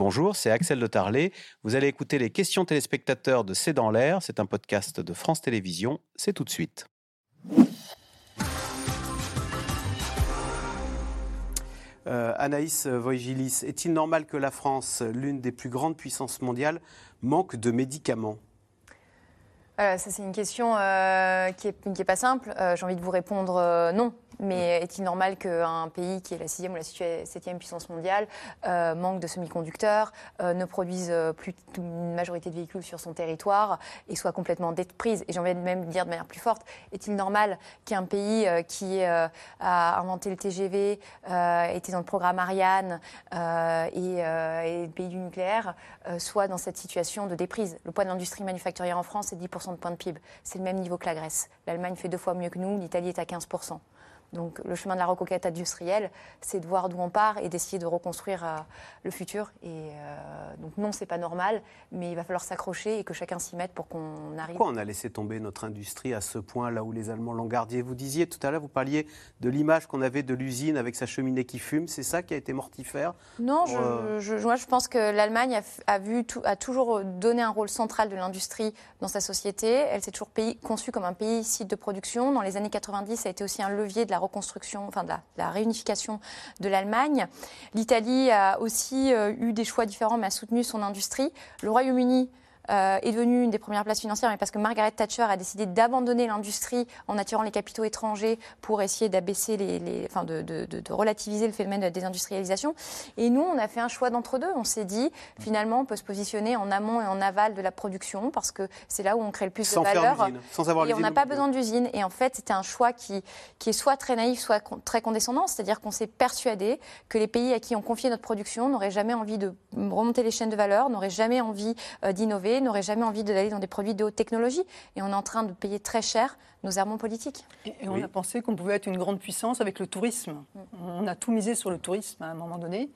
Bonjour, c'est Axel de Tarlet. Vous allez écouter les questions téléspectateurs de C'est dans l'air. C'est un podcast de France Télévisions. C'est tout de suite. Euh, Anaïs Voigilis, est-il normal que la France, l'une des plus grandes puissances mondiales, manque de médicaments? Ça c'est une question euh, qui n'est pas simple. Euh, j'ai envie de vous répondre non. Mais est-il normal qu'un pays qui est la sixième ou la septième puissance mondiale euh, manque de semi-conducteurs, euh, ne produise plus une majorité de véhicules sur son territoire et soit complètement déprise? Et j'ai envie de même dire de manière plus forte, est-il normal qu'un pays euh, qui a inventé le TGV, était dans le programme Ariane et, et pays du nucléaire soit dans cette situation de déprise? Le poids de l'industrie manufacturière en France, c'est 10% de points de PIB. C'est le même niveau que la Grèce. L'Allemagne fait deux fois mieux que nous, l'Italie est à 15%. Donc le chemin de la reconquête industrielle, c'est de voir d'où on part et d'essayer de reconstruire euh, le futur. Et euh, donc non, c'est pas normal, mais il va falloir s'accrocher et que chacun s'y mette pour qu'on arrive. Pourquoi on a laissé tomber notre industrie à ce point, là où les Allemands l'ont gardée Vous disiez tout à l'heure, vous parliez de l'image qu'on avait de l'usine avec sa cheminée qui fume. C'est ça qui a été mortifère? Non, euh, je, moi je pense que l'Allemagne a, vu a toujours donné un rôle central de l'industrie dans sa société. Elle s'est toujours pays, conçue comme un pays site de production. Dans les années 90, ça a été aussi un levier de la reconstruction, enfin de la, réunification de l'Allemagne. L'Italie a aussi euh, eu des choix différents, mais a soutenu son industrie. Le Royaume-Uni euh, est devenue une des premières places financières, mais parce que Margaret Thatcher a décidé d'abandonner l'industrie en attirant les capitaux étrangers pour essayer d'abaisser les, enfin de, relativiser le phénomène de la désindustrialisation. Et nous, on a fait un choix d'entre deux. On s'est dit, finalement, on peut se positionner en amont et en aval de la production parce que c'est là où on crée le plus sans de valeur. sans avoir et on n'a pas besoin d'usine. Et en fait, c'était un choix qui, qui est soit très naïf, soit très condescendant. C'est-à-dire qu'on s'est persuadé que les pays à qui on confiait notre production n'auraient jamais envie de remonter les chaînes de valeur, n'auraient jamais envie euh, d'innover, n'aurait jamais envie d'aller dans des produits de haute technologie. Et on est en train de payer très cher nos armements politiques. Et, on a pensé qu'on pouvait être une grande puissance avec le tourisme. Mm. On a tout misé sur le tourisme à un moment donné.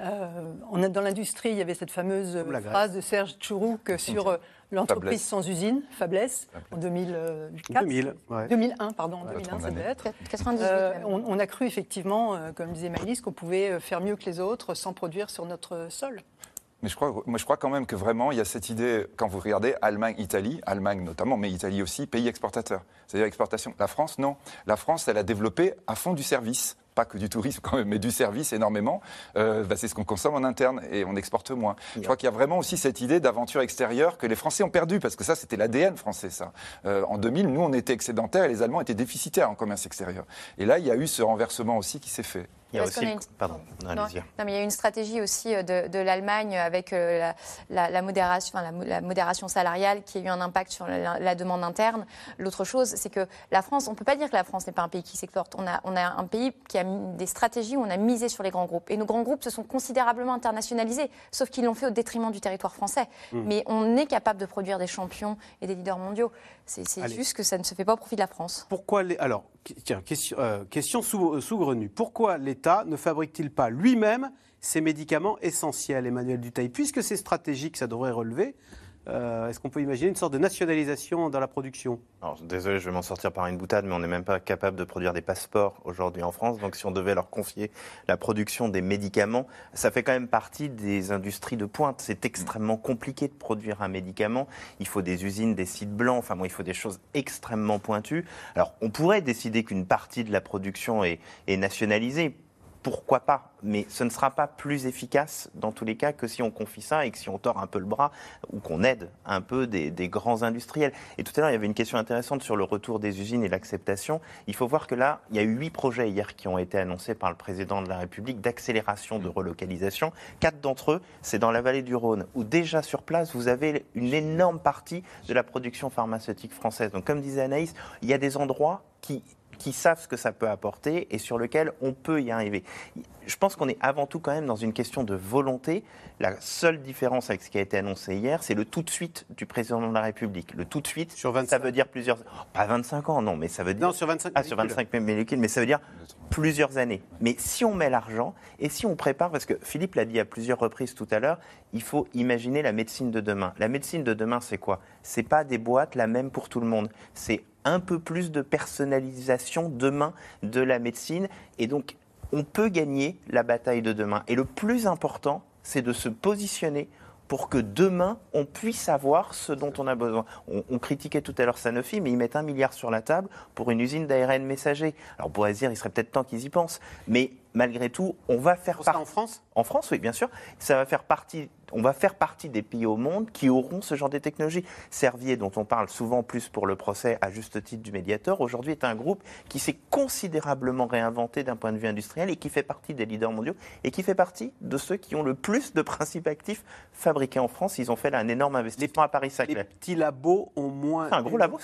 Euh, on a, dans l'industrie, il y avait cette fameuse phrase de Serge Tchourouk sur euh, l'entreprise sans usine, faiblesse, en 2004. 2000, 2001, pardon, 2001, ça devait être. 98. Euh, on, on, a cru effectivement, comme disait Maëlys, qu'on pouvait faire mieux que les autres sans produire sur notre sol. Mais je crois, moi, je crois quand même que vraiment, il y a cette idée, quand vous regardez Allemagne, Italie, Allemagne notamment, mais Italie aussi, pays exportateur. C'est-à-dire exportation. La France, non. La France, elle a développé à fond du service pas que du tourisme quand même, mais du service énormément, euh, bah, c'est ce qu'on consomme en interne et on exporte moins. Je crois qu'il y a vraiment aussi cette idée d'aventure extérieure que les Français ont perdu, parce que ça, c'était l'ADN français, ça. Euh, en 2000, nous, on était excédentaires et les Allemands étaient déficitaires en commerce extérieur. Et là, il y a eu ce renversement aussi qui s'est fait. Il y a aussi... Pardon, non, mais il y a une stratégie aussi euh, de, l'Allemagne avec la, modération, la, modération salariale qui a eu un impact sur la, demande interne. L'autre chose, c'est que la France, on ne peut pas dire que la France n'est pas un pays qui s'exporte. On a, on a un pays qui a des stratégies où on a misé sur les grands groupes. Et nos grands groupes se sont considérablement internationalisés, sauf qu'ils l'ont fait au détriment du territoire français. Mmh. Mais on est capable de produire des champions et des leaders mondiaux. C'est juste que ça ne se fait pas au profit de la France. Pourquoi les... Alors, tiens, question, euh, sous, saugrenue. Pourquoi l'État ne fabrique-t-il pas lui-même ces médicaments essentiels, Emmanuel Dutail Puisque c'est stratégique, ça devrait relever. Euh, est-ce qu'on peut imaginer une sorte de nationalisation dans la production? Alors, Désolé, je vais m'en sortir par une boutade, mais on n'est même pas capable de produire des passeports aujourd'hui en France. Donc si on devait leur confier la production des médicaments, ça fait quand même partie des industries de pointe. C'est extrêmement compliqué de produire un médicament. Il faut des usines, des sites blancs, enfin bon, il faut des choses extrêmement pointues. Alors on pourrait décider qu'une partie de la production est, est nationalisée pourquoi pas Mais ce ne sera pas plus efficace dans tous les cas que si on confie ça et que si on tord un peu le bras ou qu'on aide un peu des, grands industriels. Et tout à l'heure, il y avait une question intéressante sur le retour des usines et l'acceptation. Il faut voir que là, il y a eu huit projets hier qui ont été annoncés par le président de la République d'accélération de relocalisation. Quatre d'entre eux, c'est dans la vallée du Rhône, où déjà sur place, vous avez une énorme partie de la production pharmaceutique française. Donc, comme disait Anaïs, il y a des endroits qui qui savent ce que ça peut apporter et sur lequel on peut y arriver. Je pense qu'on est avant tout quand même dans une question de volonté. La seule différence avec ce qui a été annoncé hier, c'est le tout de suite du président de la République. Le tout de suite, sur 25... ça veut dire plusieurs... pas 25 ans, non, mais ça veut dire... Non, sur 25 ah, sur 25 molécules, mais ça veut dire plusieurs années. Mais si on met l'argent et si on prépare, parce que Philippe l'a dit à plusieurs reprises tout à l'heure, il faut imaginer la médecine de demain. La médecine de demain, c'est quoi? C'est pas des boîtes la même pour tout le monde. C'est un peu plus de personnalisation demain de la médecine. Et donc, on peut gagner la bataille de demain. Et le plus important, c'est de se positionner pour que demain, on puisse avoir ce dont on a besoin. On, critiquait tout à l'heure Sanofi, mais ils mettent un milliard sur la table pour une usine d'ARN messager. Alors, dire, il serait peut-être temps qu'ils y pensent. Mais malgré tout, on va faire partie. en France? En France, oui, bien sûr. Ça va faire partie on va faire partie des pays au monde qui auront ce genre de technologie. Servier, dont on parle souvent plus pour le procès à juste titre du médiateur, aujourd'hui est un groupe qui s'est considérablement réinventé d'un point de vue industriel et qui fait partie des leaders mondiaux et qui fait partie de ceux qui ont le plus de principes actifs fabriqués en France. Ils ont fait là un énorme investissement à Paris-Saclay. Les petits labos ont moins un gros labo,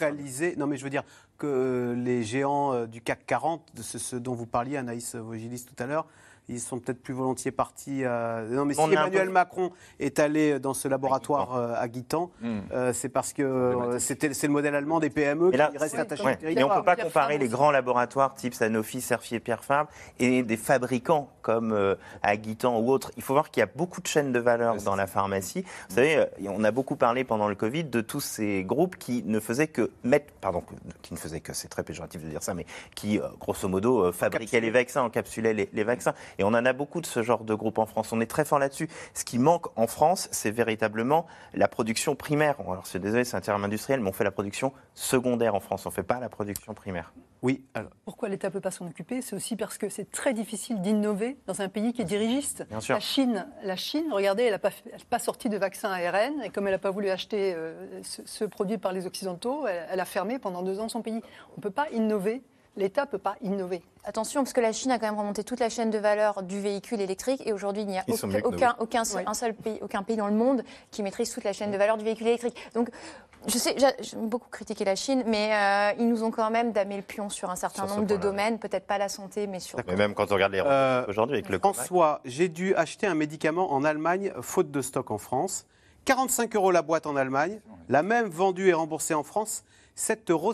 Non, mais je veux dire que les géants euh, du CAC 40, de ce dont vous parliez, Anaïs Vogilis, tout à l'heure, ils sont peut-être plus volontiers partis. Euh, non, mais si Emmanuel Macron est allé dans ce laboratoire euh, à Guitan, hmm. euh, c'est parce que c'était c'est le modèle allemand des PME qui restent attachés ouais. Mais on ne peut pas comparer les grands laboratoires type Sanofi, Cerfi et Pierre Fabre et des fabricants comme à Guitan ou autres. Il faut voir qu'il y a beaucoup de chaînes de valeur dans la pharmacie. Vous savez, on a beaucoup parlé pendant le Covid de tous ces groupes qui ne faisaient que mettre, pardon, qui ne faisaient que, c'est très péjoratif de dire ça, mais qui, grosso modo, fabriquaient les vaccins, encapsulaient les, les vaccins. Et on en a beaucoup de ce genre de groupe en France. On est très fort là-dessus. Ce qui manque en France, c'est véritablement la production primaire. Alors, c'est désolé, c'est un terme industriel, mais on fait la production secondaire en France. On ne fait pas la production primaire. Oui. Pourquoi l'État ne peut pas s'en occuper? C'est aussi parce que c'est très difficile d'innover dans un pays qui est dirigiste. Bien sûr. La Chine, la Chine regardez, elle n'a pas, sorti de vaccin ARN, et comme elle n'a pas voulu acheter euh, ce, produit par les Occidentaux, elle a fermé pendant deux ans son pays. On ne peut pas innover l'État ne peut pas innover. Attention, parce que la Chine a quand même remonté toute la chaîne de valeur du véhicule électrique et aujourd'hui, il n'y a aucun, aucun, un seul pays, aucun pays dans le monde qui maîtrise toute la chaîne de valeur du véhicule électrique. Donc, je sais, j'aime beaucoup critiquer la Chine, mais euh, ils nous ont quand même damé le pion sur un certain nombre de domaines, peut-être pas la santé, mais sur. Mais même quand on regarde les euh, aujourd'hui avec le. François, j'ai dû acheter un médicament en Allemagne, faute de stock en France. 45 euros la boîte en Allemagne, la même vendue et remboursée en France. 7,50 euros.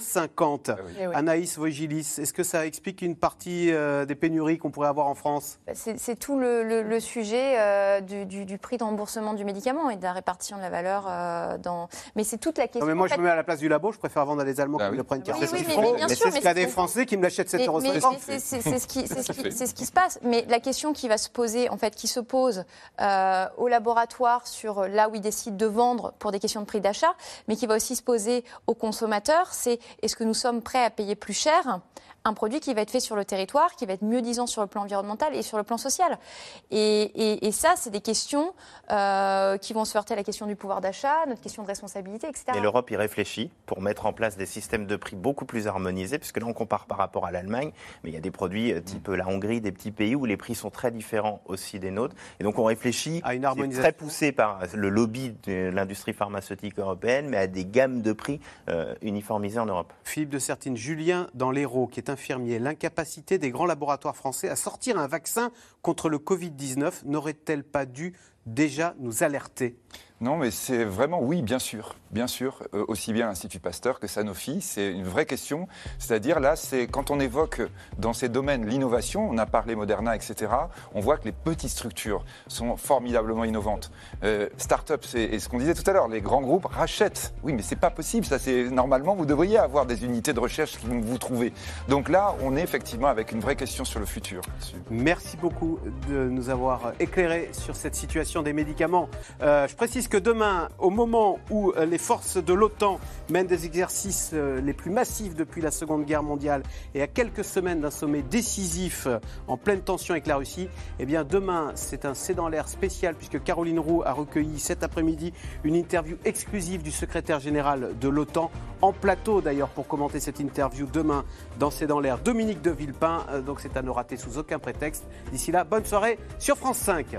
Ah eh Anaïs Vogilis, est-ce que ça explique une partie euh, des pénuries qu'on pourrait avoir en France? Bah, C'est tout le, sujet euh, du, prix de remboursement du médicament et de la répartition de la valeur. Euh, dans... Mais c'est toute la question. mais moi, je me mets à la place du labo, je préfère vendre à des Allemands bah qui me le prennent oui, oui, mais, mais, c'est qu'il y a des Français qui me l'achètent 7,50 euros. C'est ce, qui, ce qui se passe. Mais la question qui va se poser, en fait, qui se pose au laboratoire sur là où ils décident de vendre pour des questions de prix d'achat, mais qui va aussi se poser aux consommateurs c'est est-ce que nous sommes prêts à payer plus cher un produit qui va être fait sur le territoire, qui va être mieux disant sur le plan environnemental et sur le plan social. Et, ça, c'est des questions euh, qui vont se heurter à la question du pouvoir d'achat, notre question de responsabilité, etc. Et l'Europe y réfléchit pour mettre en place des systèmes de prix beaucoup plus harmonisés, puisque là, on compare par rapport à l'Allemagne, mais il y a des produits euh, type la Hongrie, des petits pays où les prix sont très différents aussi des nôtres. Et donc, on réfléchit à une harmonisation très poussée par le lobby de l'industrie pharmaceutique européenne, mais à des gammes de prix euh, uniformisées en Europe. Philippe de Sertine, Julien dans l'Hérault, qui est l'incapacité des grands laboratoires français à sortir un vaccin contre le Covid-19 n'aurait-elle pas dû déjà nous alerter non, mais c'est vraiment, oui, bien sûr, bien sûr, euh, aussi bien l'Institut Pasteur que Sanofi, c'est une vraie question. C'est-à-dire, là, c'est quand on évoque dans ces domaines l'innovation, on a parlé Moderna, etc., on voit que les petites structures sont formidablement innovantes. Euh, Start-up, c'est ce qu'on disait tout à l'heure, les grands groupes rachètent. Oui, mais c'est pas possible, ça, c'est normalement, vous devriez avoir des unités de recherche que vous trouvez. Donc là, on est effectivement avec une vraie question sur le futur. Merci beaucoup de nous avoir éclairé sur cette situation des médicaments. Euh, je précise que demain, au moment où euh, les forces de l'OTAN mènent des exercices euh, les plus massifs depuis la Seconde Guerre mondiale et à quelques semaines d'un sommet décisif en pleine tension avec la Russie, eh bien demain, c'est un C'est dans l'air spécial puisque Caroline Roux a recueilli cet après-midi une interview exclusive du secrétaire général de l'OTAN en plateau d'ailleurs pour commenter cette interview demain dans C'est dans l'air Dominique de Villepin. Donc c'est à ne rater sous aucun prétexte. D'ici là, bonne soirée sur France 5.